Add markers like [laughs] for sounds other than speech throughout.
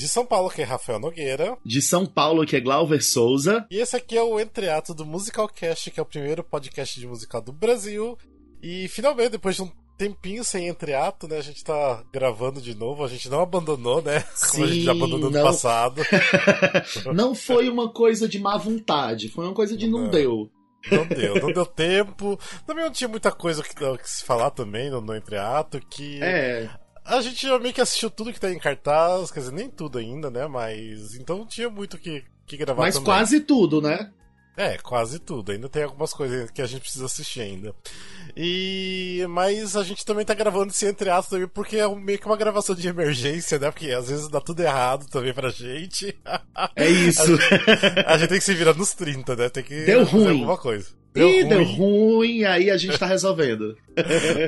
De São Paulo, que é Rafael Nogueira. De São Paulo, que é Glauber Souza. E esse aqui é o Entreato do Musicalcast, que é o primeiro podcast de musical do Brasil. E finalmente, depois de um tempinho sem entreato, né? A gente tá gravando de novo, a gente não abandonou, né? [laughs] Como Sim, a gente já abandonou não. no passado. [laughs] não foi uma coisa de má vontade, foi uma coisa de não, Não. deu. Não deu, não deu tempo. Também não tinha muita coisa que, que se falar também no, no entreato, que É, a gente já meio que assistiu tudo que tá em cartaz, quer dizer, nem tudo ainda, né? Mas então não tinha muito que, que gravar mas também. quase tudo, né? É, quase tudo. Ainda tem algumas coisas que a gente precisa assistir ainda. E mas a gente também tá gravando esse entreato também porque é meio que uma gravação de emergência, né? Porque às vezes dá tudo errado também pra gente. É isso. [laughs] A gente tem que se virar nos 30, né? Tem que Deu fazer ruim. alguma coisa. Ih, deu ruim, aí a gente tá resolvendo.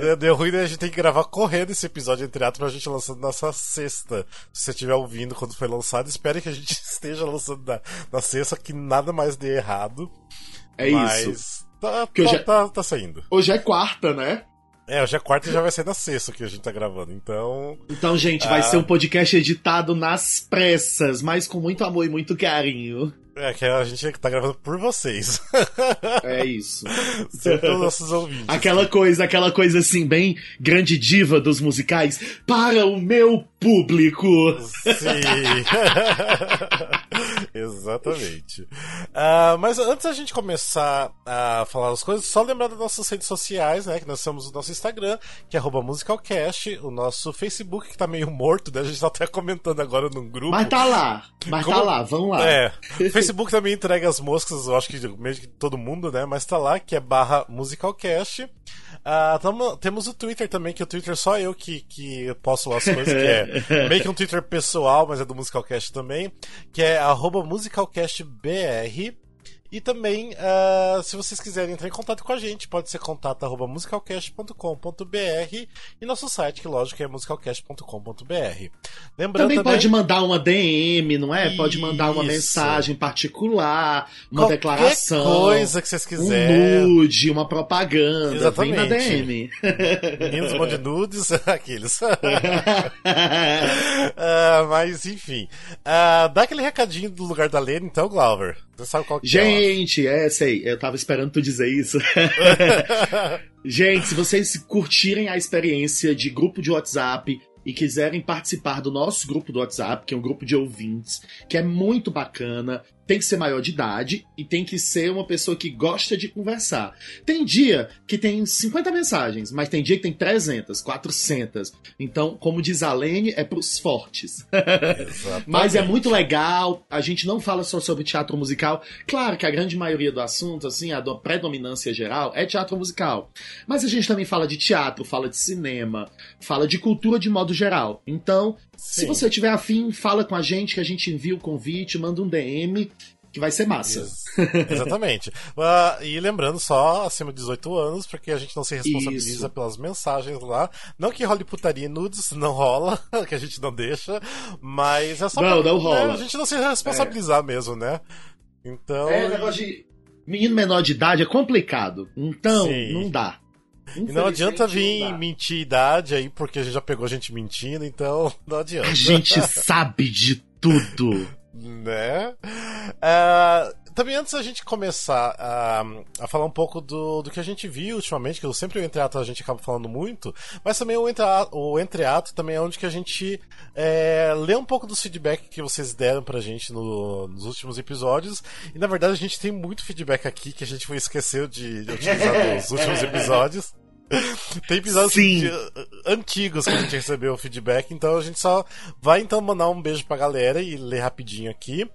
Deu, [laughs] deu ruim, né? A gente tem que gravar correndo esse episódio entre ato pra gente lançar nessa sexta. Se você estiver ouvindo quando foi lançado, espere que a gente [laughs] esteja lançando na, na sexta, que nada mais dê errado. É Mas isso. Tá, tá, já- tá, tá saindo. Hoje é quarta, né? É, hoje é quarta e já vai ser na sexta que a gente tá gravando. Então. Então, gente, vai Ah. ser um podcast editado nas pressas, mas com muito amor e muito carinho. É que a gente tá gravando por vocês. [laughs] É isso. Sempre os nossos ouvintes. Aquela coisa, aquela coisa assim, bem grande diva dos musicais. Para o meu público! Sim. [laughs] Exatamente. Ah, mas antes da gente começar a falar as coisas, só lembrar das nossas redes sociais, né? Que nós temos o nosso Instagram, que é arroba musicalcast, o nosso Facebook, que tá meio morto, né? A gente tá até comentando agora num grupo. Mas tá lá, mas Como- tá lá, vamos lá. É, o [laughs] Facebook também entrega as moscas, eu acho que meio que todo mundo, né? Mas tá lá, que é barra musicalcast. Ah, tamo- temos o Twitter também, que o Twitter só eu que, que posto lá as coisas, que é [laughs] [laughs] meio que um Twitter pessoal, mas é do Musicalcast também, que é musicalcastbr. E também, ah, se vocês quiserem entrar em contato com a gente, pode ser contato arroba musicalcast.com.br e nosso site, que lógico é musicalcast.com.br. Lembrando Também pode mandar uma DM, não é? Pode mandar uma Isso. mensagem particular, uma Qualquer declaração. coisa que vocês um quiserem. nude, uma propaganda, Exatamente. vem na DM. Meninos bom de nudes, [laughs] aqueles. [laughs] Ah, mas enfim. Ah, dá aquele recadinho do lugar da Lena, então, Glauber. Você sabe qual que Gente, é, sei, eu tava esperando tu dizer isso. é? [laughs] Gente, se vocês curtirem a experiência de grupo de WhatsApp e quiserem participar do nosso grupo do WhatsApp, que é um grupo de ouvintes, que é muito bacana, tem que ser maior de idade e tem que ser uma pessoa que gosta de conversar. Tem dia que tem 50 mensagens, mas tem dia que tem 300, 400. Então, como diz a Lene, é pros fortes. [laughs] Mas é muito legal, a gente não fala só sobre teatro musical. Claro que a grande maioria do assunto, assim, a do- predominância geral é teatro musical. Mas a gente também fala de teatro, fala de cinema, fala de cultura de modo geral. Então, se Sim. você tiver afim, fala com a gente que a gente envia o convite, manda um DM, que vai ser massa. Ex- Exatamente. [laughs] Ah, e lembrando só, acima de 18 anos, porque a gente não se responsabiliza Isso. pelas mensagens lá. Não que role putaria e nudes, não rola, [laughs] que a gente não deixa, mas é só Não, pra não rola. né, a gente não se responsabilizar mesmo, né? Então. É, negócio de menino menor de idade é complicado. Então, Sim. não dá. E não adianta vir não mentir idade aí, porque a gente já pegou gente mentindo, então [laughs] não adianta. A gente sabe de tudo. Né? Ah, também antes da gente começar a, a falar um pouco do, do que a gente viu ultimamente, que eu sempre o entreato a gente acaba falando muito, mas também o, entra, o entreato também é onde que a gente é, lê um pouco dos feedback que vocês deram pra gente no- nos últimos episódios. E na verdade a gente tem muito feedback aqui que a gente foi esqueceu de, de utilizar [laughs] nos últimos episódios. [laughs] Tem episódios Sim. de- antigos que a gente recebeu o feedback, então a gente só vai então mandar um beijo pra galera e ler rapidinho aqui.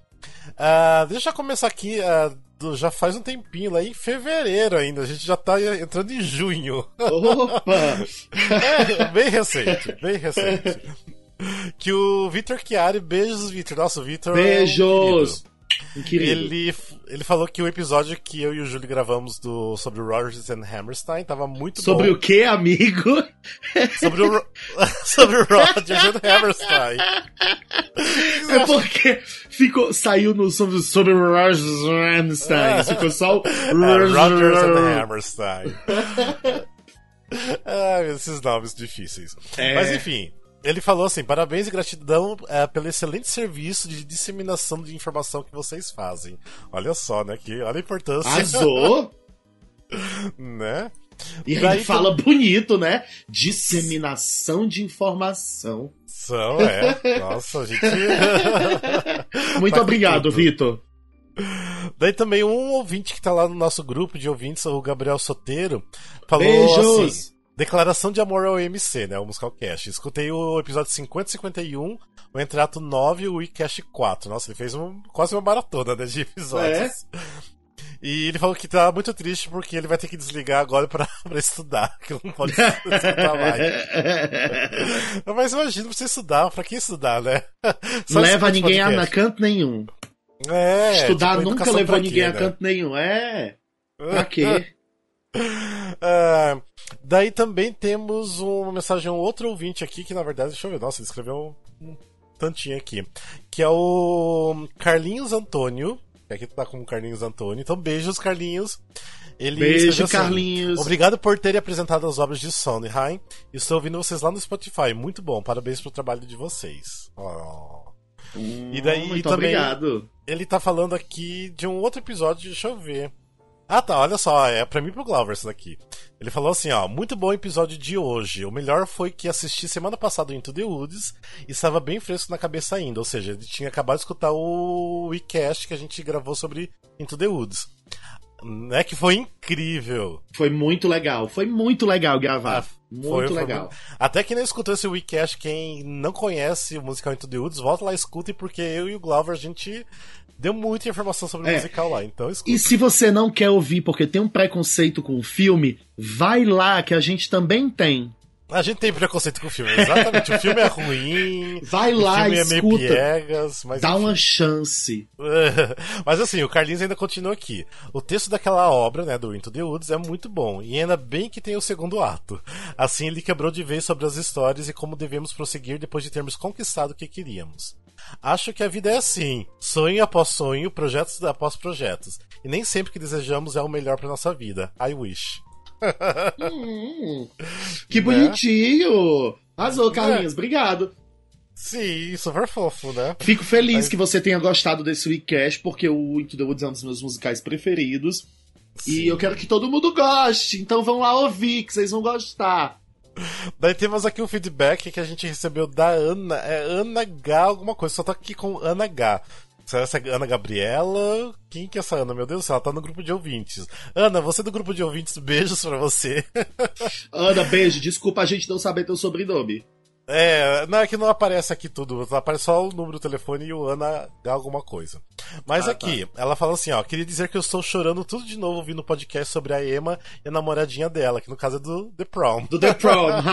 Ah, deixa eu começar aqui, ah, do- já faz um tempinho lá em fevereiro ainda, a gente já tá entrando em junho. Opa! [laughs] É, bem recente, bem recente. Que o Vitor Chiari, beijos, Vitor. Nossa, o Vitor. é um Beijos! Ele, ele falou que o episódio que eu e o Júlio gravamos do, sobre o Rogers and Hammerstein tava muito Sobre bom. o que, amigo? [laughs] Sobre o, [laughs] sobre o Rogers and Hammerstein. É porque ficou, saiu no sobre, sobre o Roger Ramstein. Ficou só o [laughs] É, Rogers and Hammerstein. Ai, esses nomes difíceis. É. Mas enfim. Ele falou assim: parabéns e gratidão é, pelo excelente serviço de disseminação de informação que vocês fazem. Olha só, né? Que, olha a importância. Arrasou! [laughs] né? E ele Daí, fala bonito, né? Disseminação de informação. São, é. Nossa, a gente. [laughs] [laughs] Muito obrigado, Vitor. Daí também um ouvinte que tá lá no nosso grupo de ouvintes, o Gabriel Soteiro, falou Beijos. assim: Declaração de amor ao MC, né? O Musical Cast. Escutei o episódio 50 e 51, o Entrato 9 e o WeCast 4. Nossa, ele fez um, quase uma maratona né, de episódios. É? E ele falou que tá muito triste porque ele vai ter que desligar agora pra, [laughs] pra estudar, que não pode escutar mais. [laughs] Mas imagina você estudar, pra que estudar, né? [laughs] Só não leva ninguém a canto nenhum. É, Estudar tipo, nunca levou ninguém a né? canto nenhum. É. Pra quê? Uh, [laughs] daí também temos uma mensagem, um outro ouvinte aqui, que na verdade, deixa eu ver, nossa, ele escreveu um, um tantinho aqui. Que é o Carlinhos Antônio. Que aqui tá como Carlinhos Antônio. Então, beijos, Carlinhos. Ele Beijo, assim, Carlinhos. Obrigado por terem apresentado as obras de Sondheim. Estou ouvindo vocês lá no Spotify. Muito bom. Parabéns pelo trabalho de vocês. Oh. Hum, e daí muito também, obrigado. Ele tá falando aqui de um outro episódio, deixa eu ver. Ah tá, olha só, é pra mim e pro Glover isso daqui. Ele falou assim, ó, muito bom episódio de hoje. O melhor foi que assisti semana passada o Into the Woods e estava bem fresco na cabeça ainda. Ou seja, ele tinha acabado de escutar o WeCast que a gente gravou sobre Into the Woods. Né, que foi incrível. Foi muito legal, foi muito legal gravar. Ah, muito foi, legal. Foi... Até quem não escutou esse WeCast, quem não conhece o musical Into the Woods, volta lá e escuta, porque eu e o Glover a gente deu muita informação sobre o é. musical lá, então escuta. E se você não quer ouvir porque tem um preconceito com o filme, vai lá que a gente também tem. A gente tem preconceito com o filme, exatamente. o filme é ruim. Vai lá, e escuta. É meio piegas, mas dá enfim. uma chance. [laughs] mas assim, o Carlinhos ainda continua aqui. O texto daquela obra, né, do Into the Woods, é muito bom. E ainda bem que tem o segundo ato. Assim ele quebrou de vez sobre as histórias e como devemos prosseguir depois de termos conquistado o que queríamos. Acho que a vida é assim: sonho após sonho, projetos após projetos. E nem sempre que desejamos é o melhor para nossa vida. I wish. hum, que bonitinho! Arrasou, Carlinhos, é. obrigado. Sim, super fofo, né? Fico feliz Mas... que você tenha gostado desse weekcast, porque o Into the Woods é um dos meus musicais preferidos. Sim. E eu quero que todo mundo goste, então vão lá ouvir, que vocês vão gostar. [laughs] Daí temos aqui um feedback que a gente recebeu da Ana. É Ana H, alguma coisa. Só tá aqui com Ana H. Essa é Ana Gabriela. Quem que é essa Ana? Meu Deus do céu, ela tá no grupo de ouvintes. Ana, você é do grupo de ouvintes, beijos pra você. [laughs] Ana, beijo. Desculpa a gente não saber teu sobrenome. É, não é que não aparece aqui tudo, aparece só o número do telefone e o Ana dá alguma coisa. Mas ah, aqui, tá. ela fala assim, ó, queria dizer que eu estou chorando tudo de novo ouvindo o podcast sobre a Emma e a namoradinha dela, que no caso é do The Prom. Do The Prom. [laughs]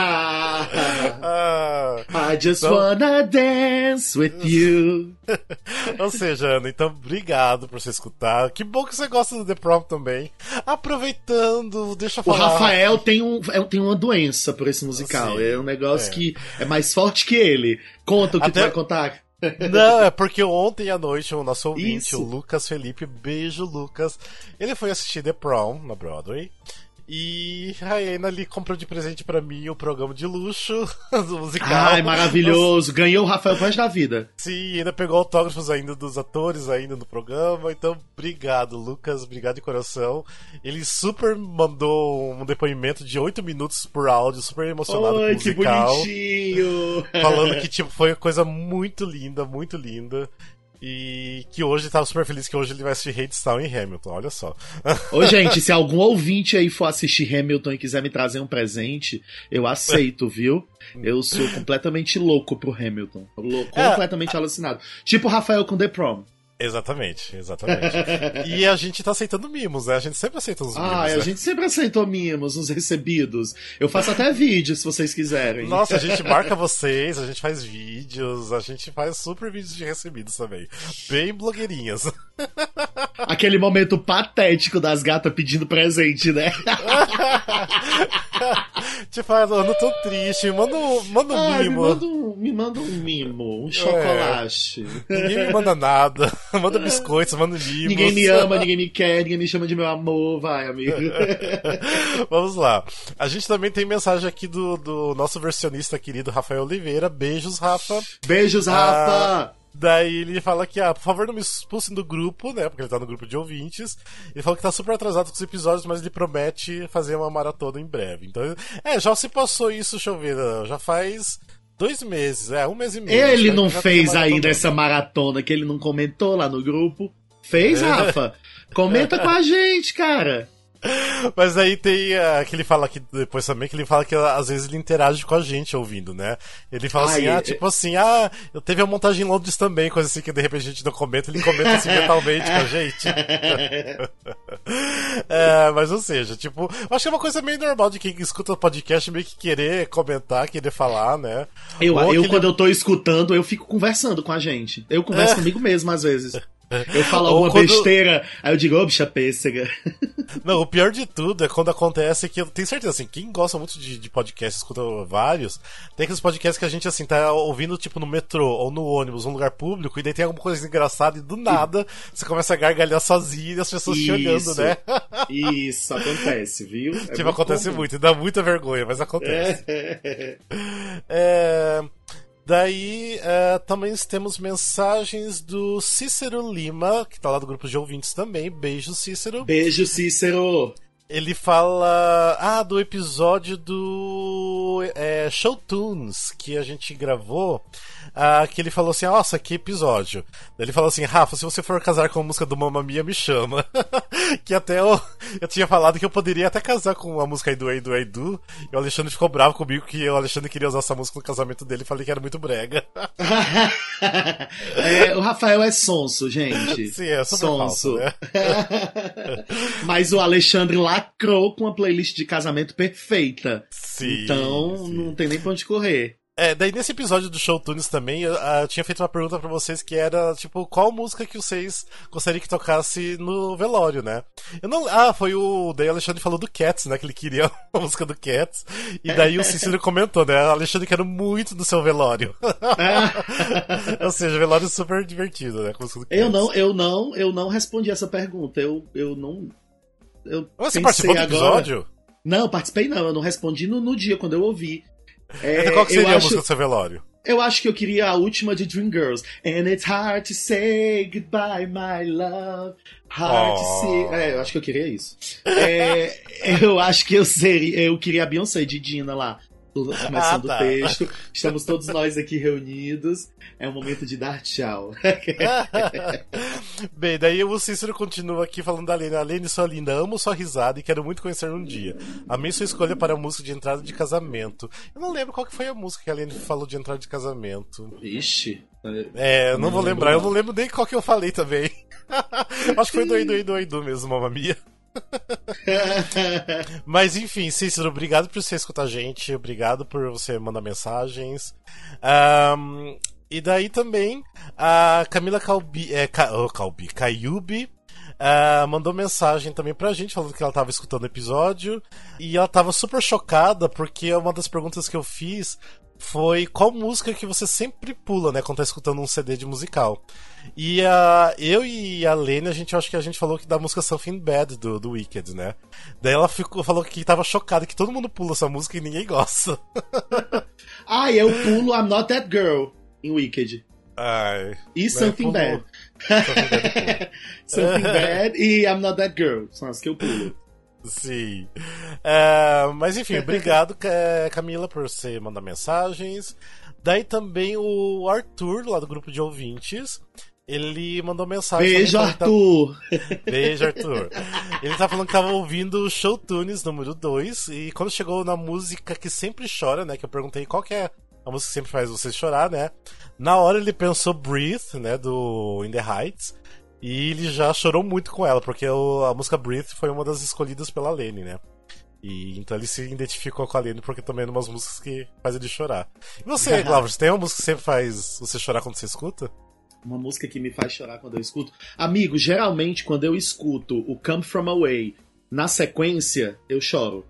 ah, I just então... wanna dance with you. [laughs] Ou seja, Ana, então obrigado por você escutar. Que bom que você gosta do The Prom também. Aproveitando, deixa eu falar. O Rafael tem, um, é, tem uma doença por esse musical. Sim, é um negócio é. que é mais forte que ele. Conta o que Até... tu vai contar. [laughs] Não, é porque ontem à noite o nosso ouvinte, Isso. o Lucas Felipe, beijo Lucas, ele foi assistir The Prom na Broadway. E a Ana ali comprou de presente para mim o programa de luxo [laughs] do musical. Ai, maravilhoso! Ganhou o Rafael Paz da vida. Sim, ainda pegou autógrafos ainda dos atores ainda no programa. Então, obrigado, Lucas. Obrigado de coração. Ele super mandou um depoimento de 8 minutos por áudio, super emocionado Ai, com o musical. Que bonitinho! [laughs] Falando que tipo, foi uma coisa muito linda, muito linda. E que hoje tava super feliz que hoje ele vai assistir Hadestown em Hamilton, olha só. Ô, gente, se algum ouvinte aí for assistir Hamilton e quiser me trazer um presente, eu aceito, viu? Eu sou completamente louco pro Hamilton. Louco, é, completamente alucinado. Tipo o Rafael com The Prom. Exatamente, exatamente. [laughs] e a gente tá aceitando mimos, né? A gente sempre aceita os mimos. Ah, né? a gente sempre aceitou mimos, os recebidos. Eu faço até vídeo se vocês quiserem. Nossa, a [laughs] gente marca vocês, a gente faz vídeos, a gente faz super vídeos de recebidos também. Bem blogueirinhas. [laughs] Aquele momento patético das gatas pedindo presente, né? Tipo, ah, eu não tô triste, manda um, manda um me mimo. manda um, me manda um mimo, um chocolate. Ninguém me manda nada. [laughs] Manda biscoitos, manda mimos. Ninguém me ama, ninguém me quer, ninguém me chama de meu amor, vai, amigo. [laughs] Vamos lá. A gente também tem mensagem aqui do, do nosso versionista querido Rafael Oliveira. Beijos, Rafa. Beijos, Rafa! Daí ele fala que, ah, por favor, não me expulsem do grupo, né? Porque ele tá no grupo de ouvintes. Ele falou que tá super atrasado com os episódios, mas ele promete fazer uma maratona em breve. Então, é, já se passou isso, deixa eu ver, já faz dois meses, é, um mês e meio. Ele não fez ainda essa maratona que ele não comentou lá no grupo. Fez, É. Rafa? Comenta [laughs] com a gente, cara. [laughs] Mas aí tem ah, que ele fala aqui depois também, que ele fala que às vezes ele interage com a gente ouvindo, né? Ele fala assim, Ai, ah, é- tipo assim, ah, eu teve a montagem em Londres também, coisa assim que de repente a gente não comenta, ele comenta assim [laughs] mentalmente com a gente. [laughs] É, mas ou seja, tipo, eu acho que é uma coisa meio normal de quem escuta o podcast meio que querer comentar, querer falar, né? Eu, Ou eu quando eu tô escutando, eu fico conversando com a gente. Eu converso comigo mesmo às vezes. Eu falo alguma quando- besteira, aí eu digo, ô, bicha pêssega. [laughs] Não, o pior de tudo é quando acontece que eu tenho certeza, assim, quem gosta muito de, de podcast, escuta vários, tem aqueles podcasts que a gente, assim, tá ouvindo, tipo, no metrô ou no ônibus, num lugar público, e daí tem alguma coisa engraçada e do nada você começa a gargalhar sozinho e as pessoas te olhando, Isso. né? Isso acontece, viu? É tipo, muito acontece comum. muito, e dá muita vergonha, mas acontece. É. É, Daí é, também temos mensagens do Cícero Lima, que tá lá do grupo de ouvintes também. Beijo, Cícero. Beijo, Cícero. Ele fala. Ah, do episódio do é, Show Tunes que a gente gravou. ah, que ele falou assim: Nossa, que episódio. Ele falou assim: Rafa, se você for casar com a música do Mamma Mia, me chama. [laughs] que até eu, eu tinha falado que eu poderia até casar com a música Edu Edu Edu. E o Alexandre ficou bravo comigo que o Alexandre queria usar essa música no casamento dele. Falei que era muito brega. [laughs] É, o Rafael é sonso, gente. [laughs] Sim, é super falso, né? Mas o Alexandre lacrou com uma playlist de casamento perfeita. Sim. então sim. não tem nem pra onde correr. É, daí nesse episódio do Show Tunes também, eu, ah, eu tinha feito uma pergunta pra vocês que era, tipo, qual música que vocês gostariam que tocasse no velório, né? Eu não. Ah, foi o. Daí o Alexandre falou do Cats, né? Que ele queria [laughs] a música do Cats. E daí o Cícero comentou, né? Alexandre quero muito do seu velório. [laughs] Ou seja, velório super divertido, né? Eu não, eu não, eu não respondi essa pergunta. Eu, eu não. Eu Você participou do agora- episódio? Não, participei não, eu não respondi no, no dia, quando eu ouvi. É, Então qual que seria a acho, música do seu velório? eu acho que eu queria a última de Dreamgirls. And it's hard to say goodbye, my love. Hard to Oh. see. É, eu acho que eu queria isso. É, [laughs] eu acho que eu seria. Eu queria a Beyoncé de Dina lá. Começando Ah, tá. o texto. Estamos todos nós aqui reunidos. É o momento de dar tchau. [laughs] Bem, daí o Cícero continua aqui falando da Lene. Lene, sua linda, amo sua risada e quero muito conhecer um dia. Amei sua escolha para a música de entrada de casamento. Eu não lembro qual que foi a música que a Lene falou de entrada de casamento. Ixi. É, eu não, Não vou lembrar, eu não. lembro nem qual que eu falei também. [laughs] Acho que foi do Eidu Eidu Eidu mesmo, mamma mia. [laughs] Mas enfim, Cícero, obrigado por você escutar a gente, obrigado por você mandar mensagens. Ahn, e daí também a Camila Calbi, é, Ca, Calbi, Caiubi ah, mandou mensagem também pra gente falando que ela tava escutando o episódio e ela tava super chocada porque uma das perguntas que eu fiz foi qual música que você sempre pula, né, quando tá escutando um CD de musical. E a, eu e a Lene, a gente acho que a gente falou que da música Something Bad do, do Wicked, né? Daí ela ficou, falou que tava chocada que todo mundo pula essa música e ninguém gosta. [laughs] ah, eu pulo I'm Not That Girl em Wicked. Ai. E Something. Bad. Something Bad. [laughs] Something Bad e I'm Not That Girl. São as que eu pulo. Sim. É, mas enfim, obrigado, [laughs] Ca- Camila, por você mandar mensagens. Daí também o Arthur, lá do grupo de ouvintes, ele mandou mensagem. Beijo, tá- Arthur! [laughs] Beijo, Arthur. Ele tá falando que tava ouvindo o Show Tunes número 2 e quando chegou na música que sempre chora, né? Que eu perguntei qual que é a música que sempre faz você chorar, né? Na hora ele pensou Breathe, né? Do In the Heights. E ele já chorou muito com ela, porque o- a música Breathe foi uma das escolhidas pela Lene, né? E então ele se identificou com a Lene porque também é uma das músicas que faz ele chorar. E você, [laughs] Glauber, você tem uma música que sempre faz você chorar quando você escuta? Uma música que me faz chorar quando eu escuto. Amigo, geralmente quando eu escuto o Come From Away na sequência, eu choro.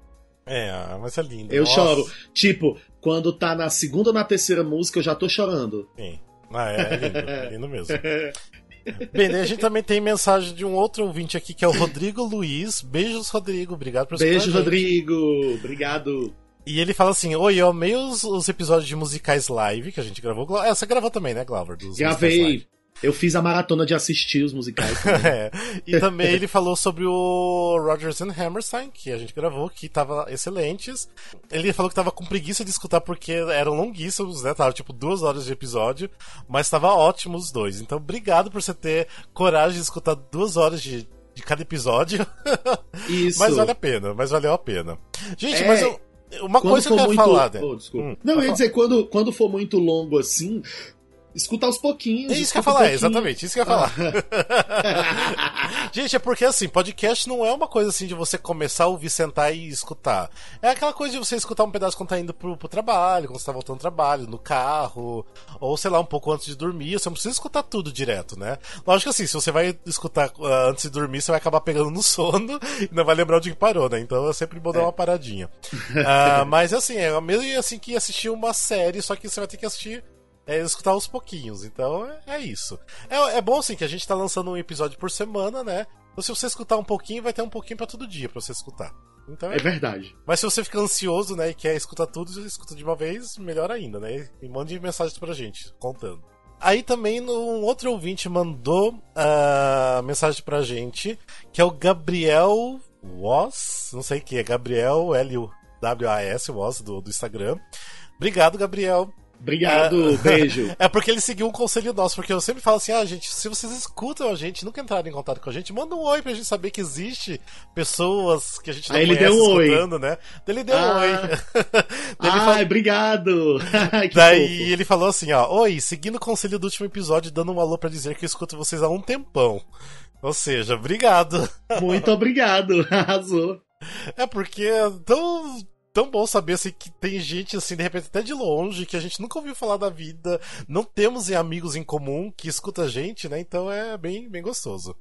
É, mas é lindo. Eu Nossa. choro. Tipo, quando tá na segunda ou na terceira música, eu já tô chorando. Sim. Ah, é, é lindo, é lindo mesmo. [laughs] Bem, a gente também tem mensagem de um outro ouvinte aqui, que é o Rodrigo Luiz. Beijos, Rodrigo. Obrigado por Beijo. Rodrigo. Obrigado. E ele fala assim: Oi, eu amei os, os episódios de musicais live que a gente gravou. É, você gravou também, né, Glauber? Dos. Gravei. Eu fiz a maratona de assistir os musicais. [laughs] também. É. E também ele falou sobre o Rodgers and Hammerstein, que a gente gravou, que tava excelentes. Ele falou que tava com preguiça de escutar porque eram longuíssimos, né? Tava tipo duas horas de episódio, mas tava ótimo os dois. Então, obrigado por você ter coragem de escutar duas horas de, de cada episódio. [laughs] Isso. mas vale a pena, mas valeu a pena. Gente, É, mas eu- uma Quando coisa que eu quero muito... falar, né? Oh, desculpa. Hum, Não, eu ia dizer, quando, quando for muito longo assim, escuta aos pouquinhos. É isso que eu ia escuta um falar, pouquinho. exatamente, isso que eu ia falar. [laughs] [laughs] Gente, é porque assim, podcast não é uma coisa assim de você começar a ouvir, sentar e escutar. É aquela coisa de você escutar um pedaço quando tá indo pro, pro trabalho, quando você tá voltando do trabalho, no carro, ou sei lá, um pouco antes de dormir. Você não precisa escutar tudo direto, né? Lógico que assim, se você vai escutar ah, antes de dormir, você vai acabar pegando no [laughs] sono e não vai lembrar onde que parou, né? Então é sempre bom dar uma paradinha. Ah, mas assim, é mesmo assim que assistir uma série, só que você vai ter que assistir é escutar aos pouquinhos. Então é, isso. É, é bom assim que a gente tá lançando um episódio por semana, né? Então se você escutar um pouquinho, vai ter um pouquinho pra todo dia pra você escutar. Então é. É verdade. Mas se você fica ansioso, né, e quer escutar tudo, você escuta de uma vez, melhor ainda, né? E mande mensagens pra gente, contando. Aí também um outro ouvinte mandou a mensagem pra gente, que é o Gabriel Was, não sei o que, é Gabriel L-U-W-A-S, Was, do, do Instagram. Obrigado, Gabriel. Obrigado, beijo. [laughs] É porque ele seguiu um conselho nosso, porque eu sempre falo assim, ah, gente, se vocês escutam a gente, nunca entraram em contato com a gente, manda um oi pra gente saber que existe pessoas que a gente não Aí ele conhece deu um oi. escutando, né? Daí ele deu um Ah. oi. [laughs] Daí ele Ai, falou- obrigado. [laughs] Daí fofo. ele falou assim, ó, oi, seguindo o conselho do último episódio, dando um alô pra dizer que eu escuto vocês há um tempão. Ou seja, obrigado. Muito obrigado. Arrasou. É porque é tão, bom saber assim, que tem gente, assim, de repente, até de longe, que a gente nunca ouviu falar da vida, não temos amigos em comum que escuta a gente, né? Então é bem, bem gostoso.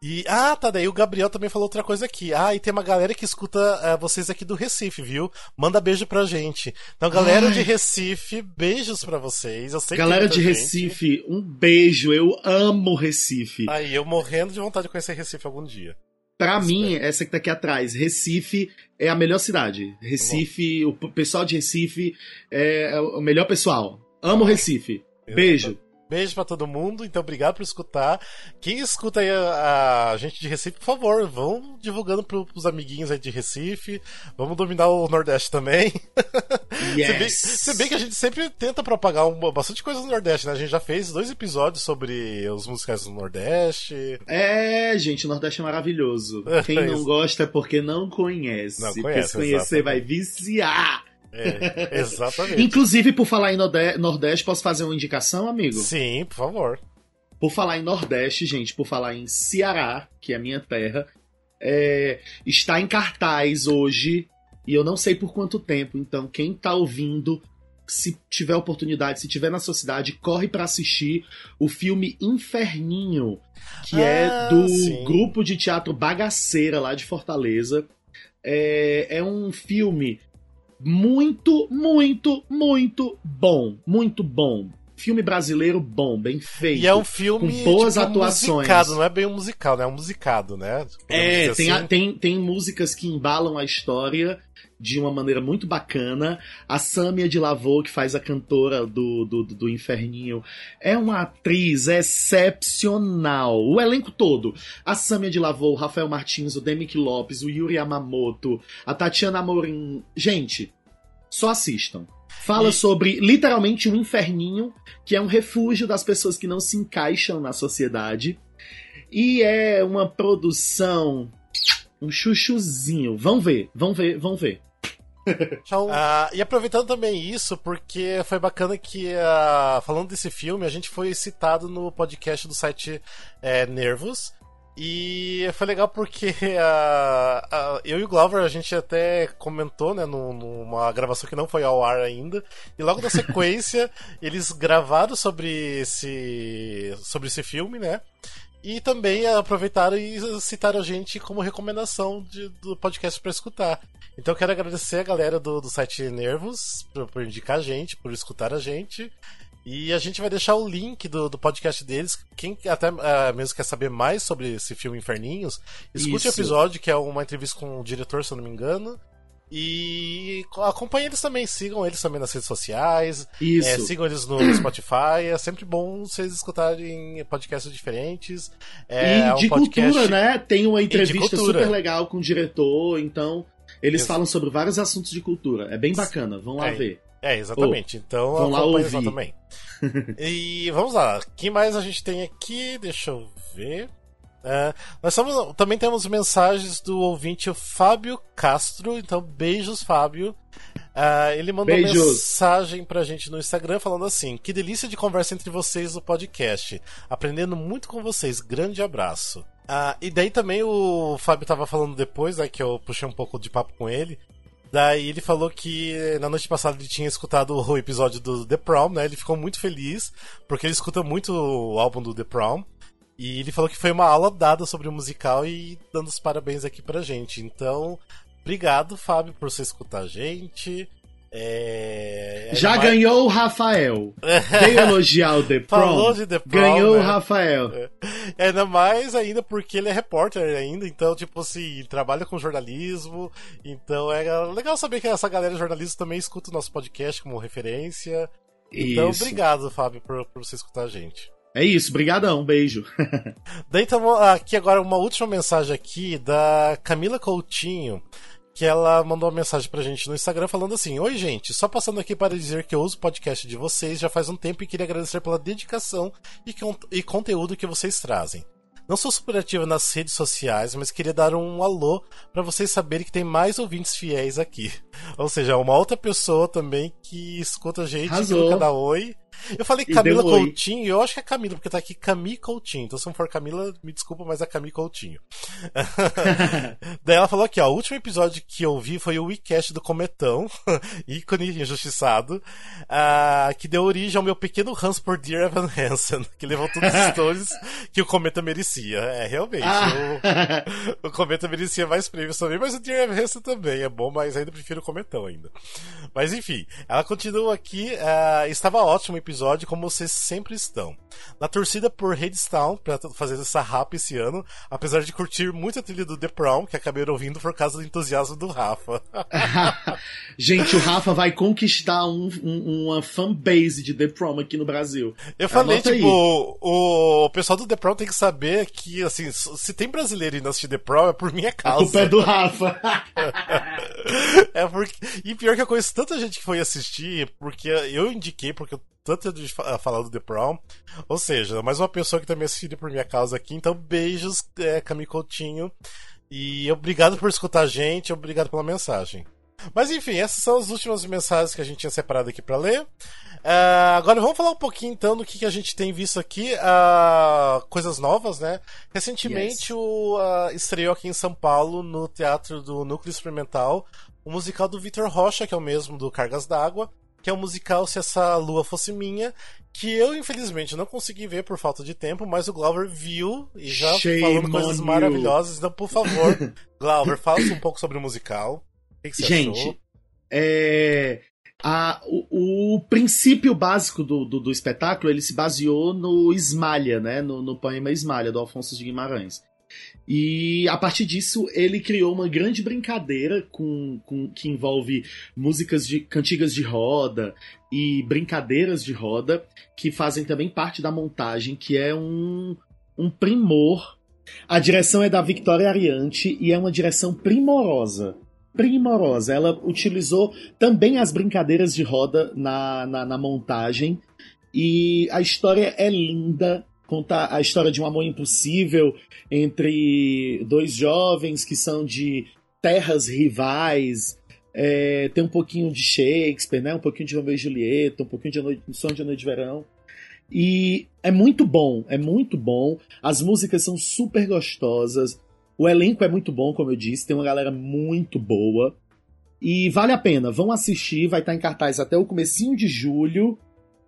E, ah, tá, daí o Gabriel também falou outra coisa aqui. Ah, e tem uma galera que escuta eh, vocês aqui do Recife, viu? Manda beijo pra gente. Então, galera Ai. de Recife, beijos pra vocês. Eu sei Galera de gente. Recife, um beijo. Eu amo Recife. Aí, eu morrendo de vontade de conhecer Recife algum dia. Pra mim, essa que tá aqui atrás, Recife é a melhor cidade. Recife, o pessoal de Recife é é o melhor pessoal. Amo Recife. Beijo. Beijo pra todo mundo, então obrigado por escutar. Quem escuta aí a, a gente de Recife, por favor, vão divulgando pro, pros amiguinhos aí de Recife. Vamos dominar o Nordeste também. [laughs] Se, bem, Yes. se bem que a gente sempre tenta propagar um- bastante coisa no Nordeste, né? A gente já fez dois episódios sobre os musicais do Nordeste. É, gente, o Nordeste é maravilhoso. [laughs] Quem não gosta é porque não conhece. Não porque conhece, se conhecer exatamente. vai viciar. É, exatamente. Inclusive, por falar em Norde- Nordeste, posso fazer uma indicação, amigo? Sim, por favor. Por falar em Nordeste, gente, por falar em Ceará, que é a minha terra, é, está em cartaz hoje, e eu não sei por quanto tempo, então quem tá ouvindo, se tiver oportunidade, se tiver na sua cidade, corre para assistir o filme Inferninho, que Ah, é do sim. grupo de teatro Bagaceira, lá de Fortaleza. É, é um filme muito, muito, muito bom. Muito bom. Filme brasileiro bom, bem feito. E é um filme com boas tipo, atuações. musicado, não é bem um musical, né? É um musicado, né? É, tem, a- assim. tem, tem músicas que embalam a história de uma maneira muito bacana. A Samia de Lavô, que faz a cantora do, do, do- Inferninho, é uma atriz excepcional. O elenco todo. A Samia de Lavô, o Rafael Martins, o Demick Lopes, o Yuri Yamamoto, a Tatiana Amorim. Gente, só assistam. Fala E- sobre literalmente um inferninho, que é um refúgio das pessoas que não se encaixam na sociedade. E é uma produção. Um chuchuzinho. Vão ver, vão ver, vão ver. Então, ah, e aproveitando também isso, porque foi bacana que, ah, falando desse filme, a gente foi citado no podcast do site é, Nervos. E foi legal porque [laughs] ah, eu e o Glover, a gente até comentou, né, num- numa gravação que não foi ao ar ainda. E logo na [laughs] sequência, eles gravaram sobre esse, sobre esse filme, né? E também aproveitaram e citaram a gente como recomendação de, do podcast para escutar. Então quero agradecer a galera do, do site Nervos por, por, indicar a gente, por escutar a gente. E a gente vai deixar o link do, do podcast deles. Quem até uh, mesmo quer saber mais sobre esse filme Inferninhos, escute Isso. o episódio, que é uma entrevista com o diretor, se eu não me engano. E acompanhem eles também, sigam eles também nas redes sociais. É, sigam eles no [clears throat] Spotify. É sempre bom vocês escutarem podcasts diferentes. É, e é um de podcast... cultura, né? Tem uma entrevista super legal com o diretor, então eles falam sobre vários assuntos de cultura. É bem bacana, vão lá é, ver. É, exatamente. Oh, então vão lá ouvir. também. [laughs] e vamos lá. O que mais a gente tem aqui? Deixa eu ver. É, nós também temos mensagens do ouvinte Fábio Castro, então beijos, Fábio. Uh, ele mandou beijos. mensagem pra gente no Instagram falando assim: Que delícia de conversa entre vocês no podcast. Aprendendo muito com vocês. Grande abraço. Uh, e daí também o Fábio tava falando depois, né, que eu puxei um pouco de papo com ele. Daí ele falou que na noite passada ele tinha escutado o episódio do The Prom, né? Ele ficou muito feliz, porque ele escuta muito o álbum do The Prom. E ele falou que foi uma aula dada sobre o musical e dando os parabéns aqui pra gente. Então, obrigado, Fábio, por você escutar a gente. É... Já mais... ganhou o Rafael. Veio elogiar o The [laughs] Prom. Falou de The Prom. Ganhou né? o Rafael. É. Ainda mais ainda porque ele é repórter ainda, então, tipo assim, trabalha com jornalismo. Então é legal saber que essa galera jornalista também escuta o nosso podcast como referência. Então, Isso. obrigado, Fábio, por, por você escutar a gente. É isso, brigadão, beijo. [laughs] Daí então, aqui agora uma última mensagem aqui da Camila Coutinho, que ela mandou uma mensagem pra gente no Instagram falando assim: Oi, gente, só passando aqui para dizer que eu uso o podcast de vocês já faz um tempo e queria agradecer pela dedicação e, e conteúdo que vocês trazem. Não sou super ativa nas redes sociais, mas queria dar um alô para vocês saberem que tem mais ouvintes fiéis aqui. [laughs] Ou seja, uma outra pessoa também que escuta a gente Arrasou. no canal Oi eu falei Camila Coutinho, eu acho que é Camila, porque tá aqui Cami Coutinho. Então, se não for Camila, me desculpa, mas é Cami Coutinho. [laughs] Daí ela falou aqui, ó, o último episódio que eu vi foi o WeCast do Cometão, [laughs] ícone injustiçado, uh, que deu origem ao meu pequeno ranço por Dear Evan Hansen, que levou todos os [laughs] stories que o Cometa merecia. É, realmente, ah. o, o, Cometa merecia mais prêmios também, mas o Dear Evan Hansen também é bom, mas ainda prefiro o Cometão ainda. Mas enfim, ela continua aqui, uh, estava ótimo o episódio, como vocês sempre estão. Na torcida por Hadestown para fazer essa rap esse ano, apesar de curtir muito a trilha do The Prom, que acabei ouvindo por causa do entusiasmo do Rafa. [laughs] [laughs] Gente, o Rafa vai conquistar um, um, uma fanbase de The Prom aqui no Brasil. Eu falei, Anota tipo, o, o, pessoal do The Prom tem que saber que, assim, se tem brasileiro indo assistir The Prom, é por minha causa. A culpa é do Rafa. [laughs] é porque... E pior que eu conheço tanta gente que foi assistir, porque eu indiquei, porque eu tanto de falar do The Prom. Ou seja, mais uma pessoa que também assistiu por minha causa aqui. Então, beijos, é, Camille Coutinho. E obrigado por escutar a gente, obrigado pela mensagem. Mas enfim, essas são as últimas mensagens que a gente tinha separado aqui para ler. Uh, agora vamos falar um pouquinho então do que, que a gente tem visto aqui, uh, coisas novas, né? Recentemente yes. o, uh, estreou aqui em São Paulo, no Teatro do Núcleo Experimental, o musical do Vitor Rocha, que é o mesmo do Cargas d'Água, que é o musical Se Essa Lua Fosse Minha, que eu, infelizmente, não consegui ver por falta de tempo, mas o Glauber viu e já Shame falando coisas maravilhosas. Então, por favor, [laughs] Glauber, fala um pouco sobre o musical. O que, que você Gente, achou? É... A, o, o, princípio básico do, do, do, espetáculo ele se baseou no Esmalha, né? no, no poema Esmalha, do Alfonso de Guimarães. E a partir disso ele criou uma grande brincadeira com, com que envolve músicas de cantigas de roda e brincadeiras de roda que fazem também parte da montagem, que é um, um primor. A direção é da Victoria Ariante e é uma direção primorosa. Primorosa. Ela utilizou também as brincadeiras de roda na, na, na montagem. E a história é linda, conta a história de um amor impossível entre dois jovens que são de terras rivais. É, tem um pouquinho de Shakespeare, né? um pouquinho de Romeo e Julieta, um pouquinho de noite, Som de Noite de Verão. E é muito bom, é muito bom. As músicas são super gostosas. O elenco é muito bom, como eu disse, tem uma galera muito boa. E vale a pena, vão assistir, vai estar em cartaz até o comecinho de julho,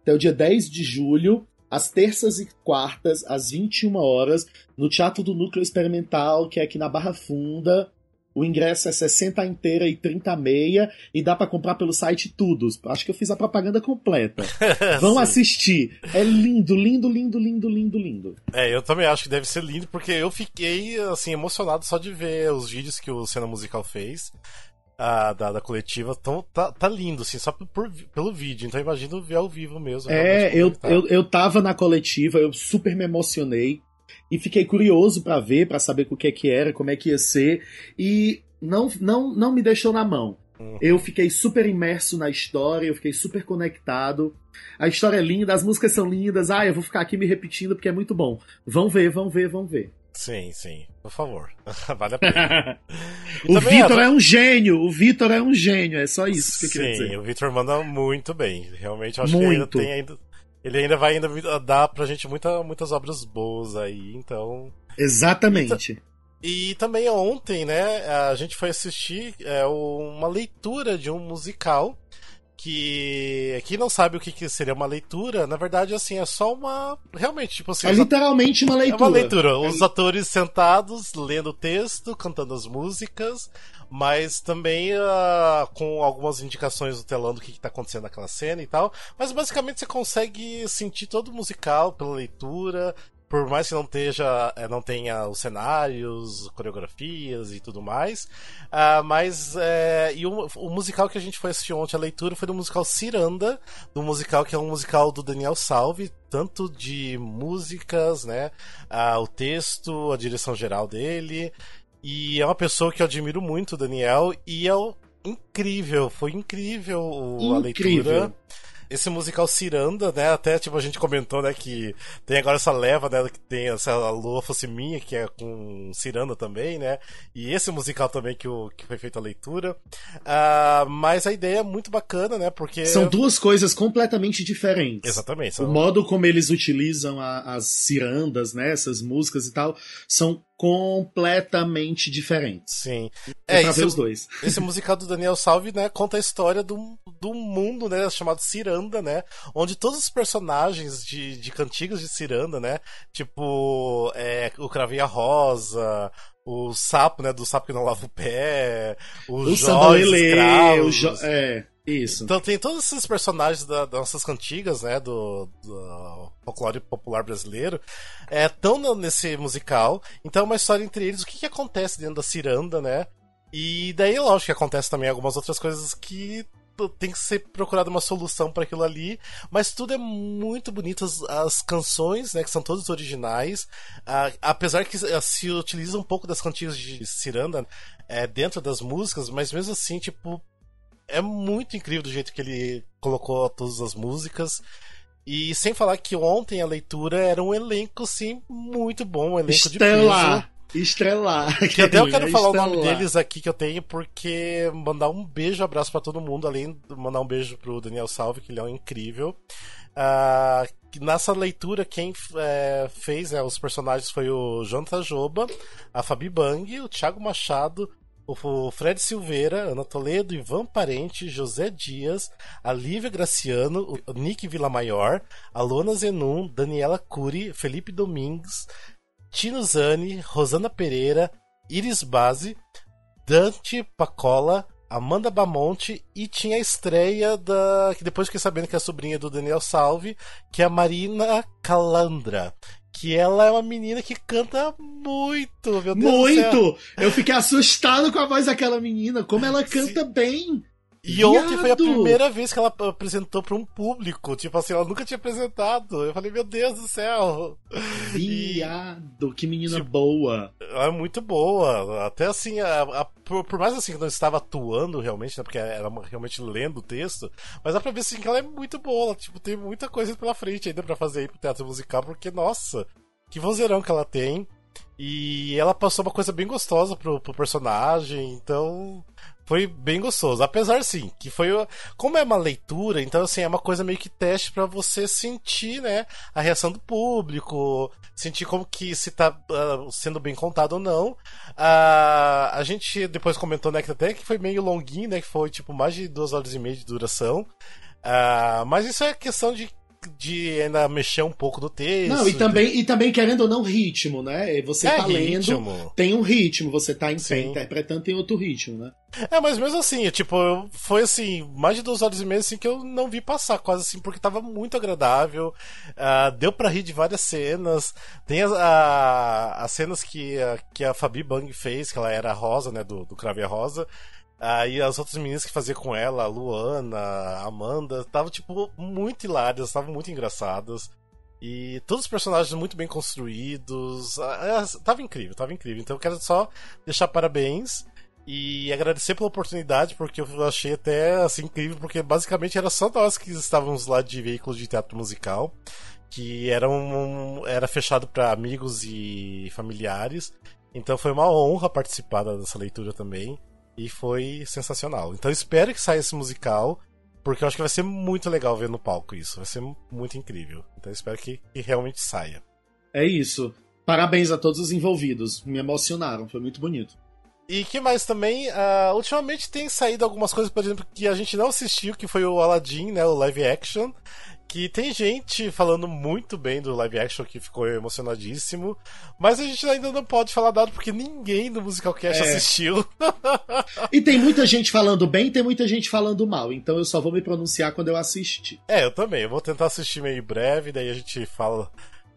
até o dia 10 de julho. Às terças e quartas, às 21 horas, no Teatro do Núcleo Experimental, que é aqui na Barra Funda. O ingresso é 60 inteira e 30 meia e dá para comprar pelo site Tudos. Acho que eu fiz a propaganda completa. [laughs] Vão assistir. É lindo, lindo, lindo, lindo, lindo, lindo. É, eu também acho que deve ser lindo porque eu fiquei assim emocionado só de ver os vídeos que o Cena Musical fez a, da, da coletiva tão, tá, tá lindo, assim, só por, pelo vídeo. Então imagino ver ao vivo mesmo. É, eu, tá. eu, eu tava na coletiva, eu super me emocionei e fiquei curioso para ver, para saber o que é que era, como é que ia ser e não, não, não me deixou na mão. Uhum. Eu fiquei super imerso na história, eu fiquei super conectado. A história é linda, as músicas são lindas. Ah, eu vou ficar aqui me repetindo porque é muito bom. Vão ver, vão ver, vão ver. Sim, sim, por favor. [laughs] vale a [laughs] pena. o Vitor é... é... um gênio, o Vitor é um gênio, é só isso que eu queria dizer. Sim, o Vitor manda muito bem. Realmente acho muito. que ainda tem ainda. Ele ainda vai ainda dar pra gente muita, muitas obras boas aí, então. Exatamente. E, e também ontem, né, a gente foi assistir é, uma leitura de um musical que quem não sabe o que, que, seria uma leitura, na verdade, assim, é só uma. Realmente, tipo assim. É literalmente uma leitura. É uma leitura. Os é... atores sentados, lendo o texto, cantando as músicas, mas também uh, com algumas indicações do telão do que, está acontecendo naquela cena e tal. Mas basicamente você consegue sentir todo o musical pela leitura, por mais que não esteja, eh, não tenha os cenários, coreografias e tudo mais, uh, mas é, e o, o, musical que a gente foi assistir ontem a leitura foi do musical Ciranda, do musical que é um musical do Daniel Salve, tanto de músicas, né, uh, o texto, a direção geral dele, e é uma pessoa que eu admiro muito, Daniel, e é incrível, foi incrível, incrível. a leitura esse musical Ciranda, né? Até tipo a gente comentou, né, que tem agora essa leva, né, que tem essa Lua fosse minha, que é com Ciranda também, né? E esse musical também que, o, que foi feita a leitura. Uh, mas a ideia é muito bacana, né? Porque são duas coisas completamente diferentes. Exatamente. São... O modo como eles utilizam a, as cirandas, né, essas músicas e tal, são completamente diferentes. Sim. É, pra esse, ver os dois. [laughs] Esse musical do Daniel Salve, né, conta a história do, do mundo, né, chamado Ciranda, né, onde todos os personagens de, de cantigas de Ciranda, né, tipo é, o Cravinha Rosa, o sapo, né, do sapo que não lava o pé, o, o Jóis, o jo é, isso. Então tem todos esses personagens da, das nossas cantigas, né, do, do folclore popular brasileiro, é, nesse musical. Então é uma história entre eles, o que, que acontece dentro da ciranda, né? E daí, lógico que acontece também algumas outras coisas que tem que ser procurada uma solução para aquilo ali, mas tudo é muito bonito, as, as, canções, né, que são todas originais, apesar que se utiliza um pouco das cantigas de Ciranda é, dentro das músicas, mas mesmo assim, tipo, é muito incrível do jeito que ele colocou todas as músicas. E sem falar que ontem a leitura era um elenco, sim, muito bom, um elenco Estelar. de peso. Estrelar. [laughs] Que até eu quero falar o nome deles aqui que eu tenho, porque mandar um beijo, abraço para todo mundo, além de mandar um beijo pro Daniel Salve, que ele é um incrível. Uh, nessa leitura, quem é, fez né, os personagens foi o Jonathan Joba, a Fabi Bang, o Thiago Machado, o Fred Silveira, Ana Toledo, Ivan Parente, José Dias, a Lívia Graciano, o Nick Villamaior, a Lona Zenum, Daniela Cury, Felipe Domingues, Tino Zani, Rosana Pereira, Iris Base, Dante Pacola, Amanda Bamonte e tinha a estreia da. que depois fiquei sabendo que é a sobrinha do Daniel Salve, que é a Marina Calandra. Que ela é uma menina que canta muito, meu Deus Muito! Eu fiquei assustado com a voz daquela menina, como ela canta Sim. bem. E ontem foi a primeira vez que ela apresentou para um público. Tipo assim, ela nunca tinha apresentado. Eu falei, meu Deus do céu. Viado, e, que menina tipo, boa. Ela é muito boa. Até assim, a, a, por, por, mais assim que não estava atuando realmente, né? Porque era realmente lendo o texto. Mas dá pra ver assim que ela é muito boa. Ela, tipo, tem muita coisa pela frente ainda para fazer aí pro teatro musical. Porque, nossa, que vozeirão que ela tem. E ela passou uma coisa bem gostosa pro, pro personagem, então foi bem gostoso. Apesar, sim, que foi. Como é uma leitura, então, assim, é uma coisa meio que teste para você sentir, né, a reação do público, sentir como que se tá uh, sendo bem contado ou não. Uh, a gente depois comentou, né, que até que foi meio longuinho, né, que foi tipo mais de duas horas e meia de duração. Uh, mas isso é questão de de ainda mexer um pouco no texto. Não, e também, e também querendo ou não, ritmo, né? Você É, tá ritmo. lendo, tem um ritmo, você tá em pé interpretando, tem outro ritmo, né? É, mas mesmo assim, tipo, foi assim, mais de duas horas e meia assim que eu não vi passar, quase assim, porque tava muito agradável. Ah, deu pra rir de várias cenas. Tem as, a- as cenas que, a- que a Fabi Bang fez, que ela era a Rosa, né, do, do Crave a Rosa. Aí as outras meninas que fazia com ela, a Luana, a Amanda, tava, tipo, muito hilárias, estavam muito engraçadas. E todos os personagens muito bem construídos. Ah, é, Tava incrível, tava incrível. Então eu quero só deixar parabéns. E agradecer pela oportunidade, porque eu achei até assim incrível, porque basicamente era só nós que estávamos lá de veículo de teatro musical, que era, um, era fechado para amigos e familiares. Então foi uma honra participar dessa leitura também. E foi sensacional. Então espero que saia esse musical, porque eu acho que vai ser muito legal ver no palco isso. Vai ser muito incrível. Então espero que, que realmente saia. É isso. Parabéns a todos os envolvidos. Me emocionaram, foi muito bonito. E que mais também, ah, ultimamente tem saído algumas coisas, por exemplo, que a gente não assistiu, que foi o Aladdin, né, o live action, que tem gente falando muito bem do live action, que ficou emocionadíssimo, mas a gente ainda não pode falar nada porque ninguém do Musicalcast É. assistiu. [laughs] E tem muita gente falando bem e tem muita gente falando mal, então eu só vou me pronunciar quando eu assistir. É, eu também, eu vou tentar assistir meio breve, daí a gente fala